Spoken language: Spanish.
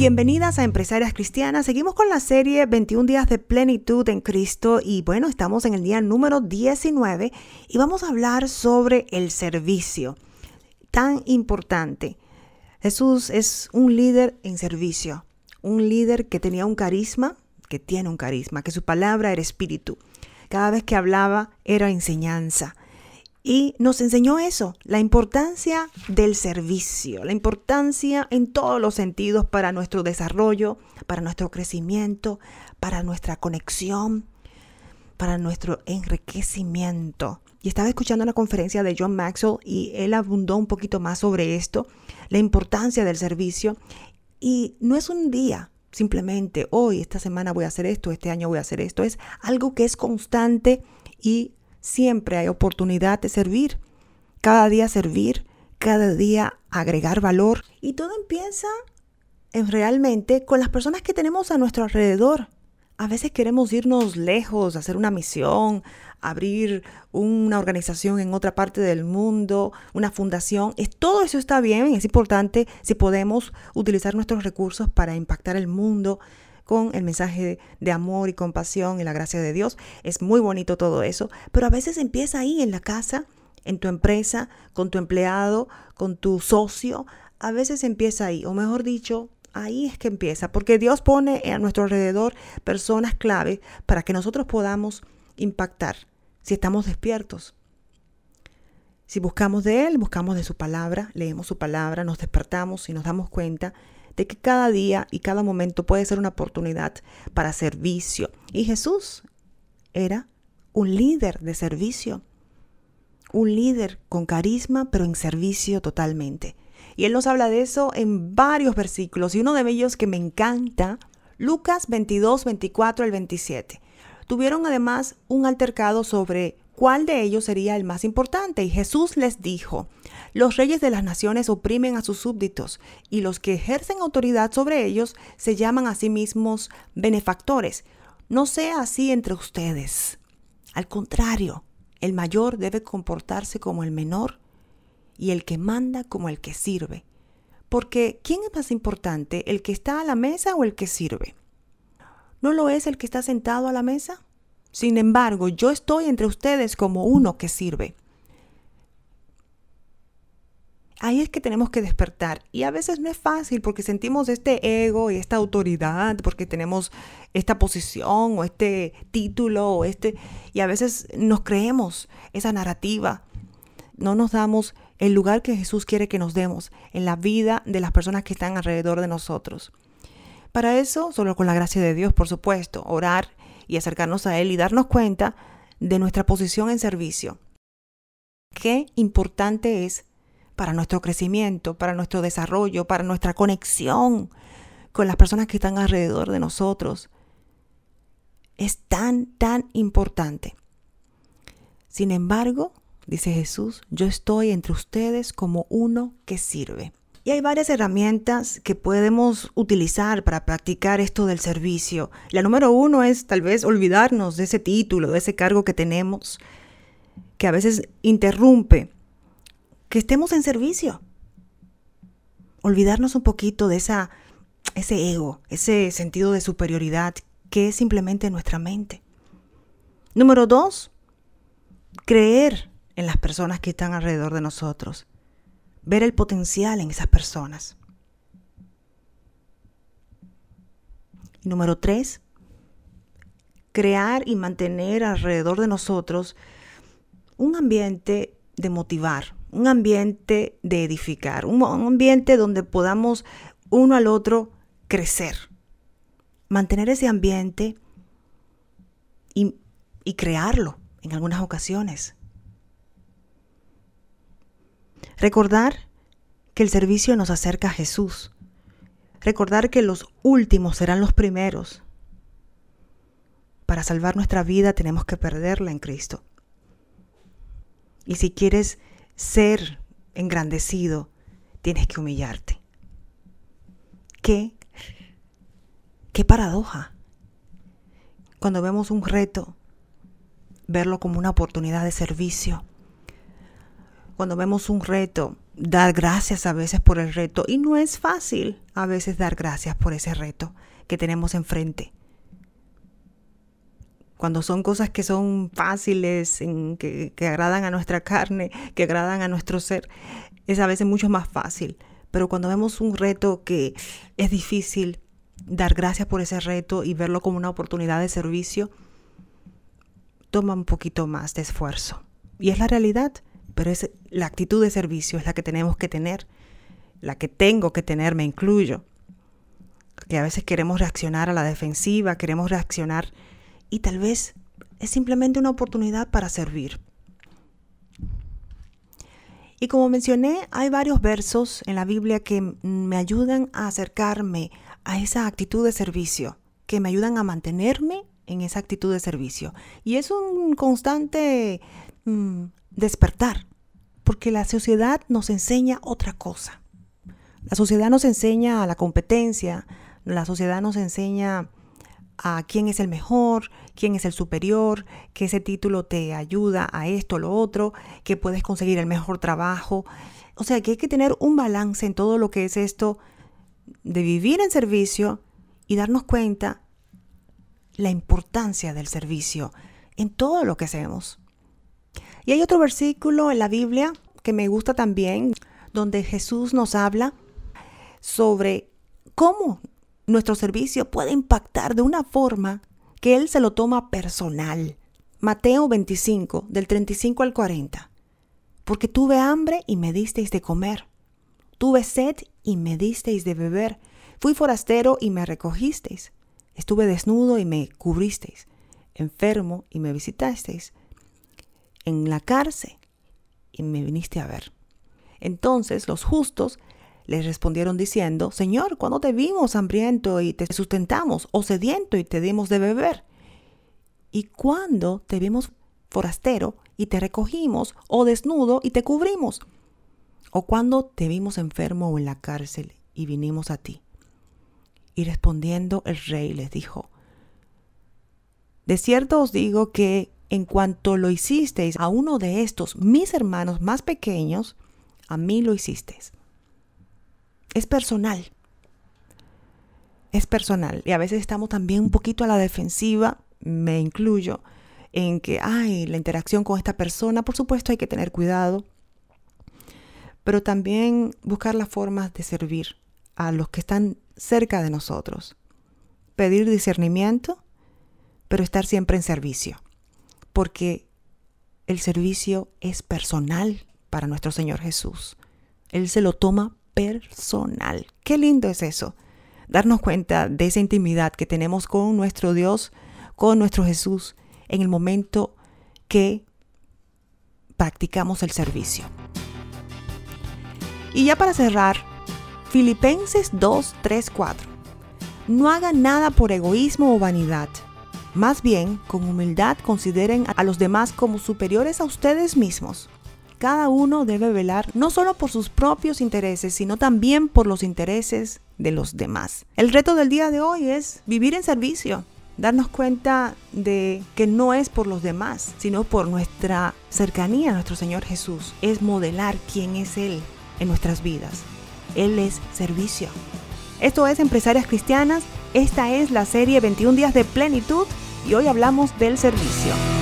Bienvenidas a Empresarias Cristianas. Seguimos con la serie 21 días de plenitud en Cristo y bueno, estamos en el día número 19 y vamos a hablar sobre el servicio. Tan importante. Jesús es un líder en servicio, un líder que tenía un carisma, que tiene un carisma, que su palabra era espíritu. Cada vez que hablaba era enseñanza. Y nos enseñó eso, la importancia del servicio, la importancia en todos los sentidos para nuestro desarrollo, para nuestro crecimiento, para nuestra conexión, para nuestro enriquecimiento. Y estaba escuchando una conferencia de John Maxwell y él abundó un poquito más sobre esto, la importancia del servicio. Y no es un día, simplemente hoy, esta semana voy a hacer esto, este año voy a hacer esto. Es algo que es constante y Siempre hay oportunidad de servir. Cada día servir, cada día agregar valor. Y todo empieza en realmente con las personas que tenemos a nuestro alrededor. A veces queremos irnos lejos, hacer una misión, abrir una organización en otra parte del mundo, una fundación. Es, todo eso está bien, es importante si podemos utilizar nuestros recursos para impactar el mundo, con el mensaje de amor y compasión y la gracia de Dios. Es muy bonito todo eso, pero a veces empieza ahí en la casa, en tu empresa, con tu empleado, con tu socio. A veces empieza ahí, o mejor dicho, ahí es que empieza, porque Dios pone a nuestro alrededor personas clave para que nosotros podamos impactar si estamos despiertos. Si buscamos de Él, buscamos de su palabra, leemos su palabra, nos despertamos y nos damos cuenta de que cada día y cada momento puede ser una oportunidad para servicio. Y Jesús era un líder de servicio, un líder con carisma, pero en servicio totalmente. Y Él nos habla de eso en varios versículos y uno de ellos que me encanta, Lucas 22, 24 al 27. Tuvieron además un altercado sobre cuál de ellos sería el más importante. Y Jesús les dijo, los reyes de las naciones oprimen a sus súbditos y los que ejercen autoridad sobre ellos se llaman a sí mismos benefactores. No sea así entre ustedes. Al contrario, el mayor debe comportarse como el menor y el que manda como el que sirve. Porque ¿quién es más importante, el que está a la mesa o el que sirve? ¿No lo es el que está sentado a la mesa? Sin embargo, yo estoy entre ustedes como uno que sirve. Ahí es que tenemos que despertar. Y a veces no es fácil porque sentimos este ego y esta autoridad, porque tenemos esta posición o este título o este... Y a veces nos creemos esa narrativa. No nos damos el lugar que Jesús quiere que nos demos en la vida de las personas que están alrededor de nosotros. Para eso, solo con la gracia de Dios, por supuesto, orar y acercarnos a Él y darnos cuenta de nuestra posición en servicio. Qué importante es para nuestro crecimiento, para nuestro desarrollo, para nuestra conexión con las personas que están alrededor de nosotros. Es tan, tan importante. Sin embargo, dice Jesús, yo estoy entre ustedes como uno que sirve. Hay varias herramientas que podemos utilizar para practicar esto del servicio. La número uno es tal vez olvidarnos de ese título, de ese cargo que tenemos, que a veces interrumpe que estemos en servicio. Olvidarnos un poquito de esa, ese ego, ese sentido de superioridad que es simplemente nuestra mente. Número dos, creer en las personas que están alrededor de nosotros ver el potencial en esas personas. número tres, crear y mantener alrededor de nosotros un ambiente de motivar, un ambiente de edificar, un, ambiente donde podamos uno al otro crecer. Mantener ese ambiente y, y crearlo en algunas ocasiones. Recordar que el servicio nos acerca a Jesús. Recordar que los últimos serán los primeros. Para salvar nuestra vida tenemos que perderla en Cristo. Y si quieres ser engrandecido, tienes que humillarte. ¿Qué? ¿Qué paradoja? Cuando vemos un reto, verlo como una oportunidad de servicio cuando vemos un reto, dar gracias a veces por el reto y no es fácil a veces dar gracias por ese reto que tenemos enfrente. Cuando son cosas que son fáciles, que, que agradan a nuestra carne, que agradan a nuestro ser, es a veces mucho más fácil. Pero cuando vemos un reto que es difícil, dar gracias por ese reto y verlo como una oportunidad de servicio, toma un poquito más de esfuerzo. Y es la realidad, pero es la actitud de servicio es la que tenemos que tener, la que tengo que tener, me incluyo. Que a veces queremos reaccionar a la defensiva, queremos reaccionar y tal vez es simplemente una oportunidad para servir. Y como mencioné, hay varios versos en la Biblia que me ayudan a acercarme a esa actitud de servicio, que me ayudan a mantenerme en esa actitud de servicio. Y es un constante mm, despertar, porque la sociedad nos enseña otra cosa. La sociedad nos enseña a la competencia, la sociedad nos enseña a quién es el mejor, quién es el superior, que ese título te ayuda a esto, lo otro, que puedes conseguir el mejor trabajo. O sea que hay que tener un balance en todo lo que es esto de vivir en servicio y darnos cuenta la importancia del servicio en todo lo que hacemos. Y hay otro versículo en la Biblia que me gusta también, donde Jesús nos habla sobre cómo nuestro servicio puede impactar de una forma que Él se lo toma personal. Mateo 25, del 35 al 40. Porque tuve hambre y me disteis de comer. Tuve sed y me disteis de beber. Fui forastero y me recogisteis. Estuve desnudo y me cubristeis. Enfermo y me visitasteis. En la cárcel y me viniste a ver. Entonces los justos les respondieron diciendo, Señor, ¿cuándo te vimos hambriento y te sustentamos, o sediento y te dimos de beber? ¿Y cuándo te vimos forastero y te recogimos, o desnudo y te cubrimos? ¿O cuándo te vimos enfermo o en la cárcel y vinimos a ti? Y respondiendo el rey les dijo, De cierto os digo que en cuanto lo hicisteis a uno de estos mis hermanos más pequeños, a mí lo hicisteis es personal. Es personal. Y a veces estamos también un poquito a la defensiva, me incluyo, en que, ay, la interacción con esta persona, por supuesto hay que tener cuidado, pero también buscar las formas de servir a los que están cerca de nosotros. Pedir discernimiento, pero estar siempre en servicio, porque el servicio es personal para nuestro Señor Jesús. Él se lo toma personal. Qué lindo es eso. Darnos cuenta de esa intimidad que tenemos con nuestro Dios, con nuestro Jesús, en el momento que practicamos el servicio. Y ya para cerrar, Filipenses 2, 3, 4. No hagan nada por egoísmo o vanidad. Más bien, con humildad consideren a los demás como superiores a ustedes mismos cada uno debe velar no solo por sus propios intereses, sino también por los intereses de los demás. El reto del día de hoy es vivir en servicio, darnos cuenta de que no es por los demás, sino por nuestra cercanía a nuestro Señor Jesús. Es modelar quién es Él en nuestras vidas. Él es servicio. Esto es Empresarias Cristianas. Esta es la serie 21 días de plenitud y hoy hablamos del servicio.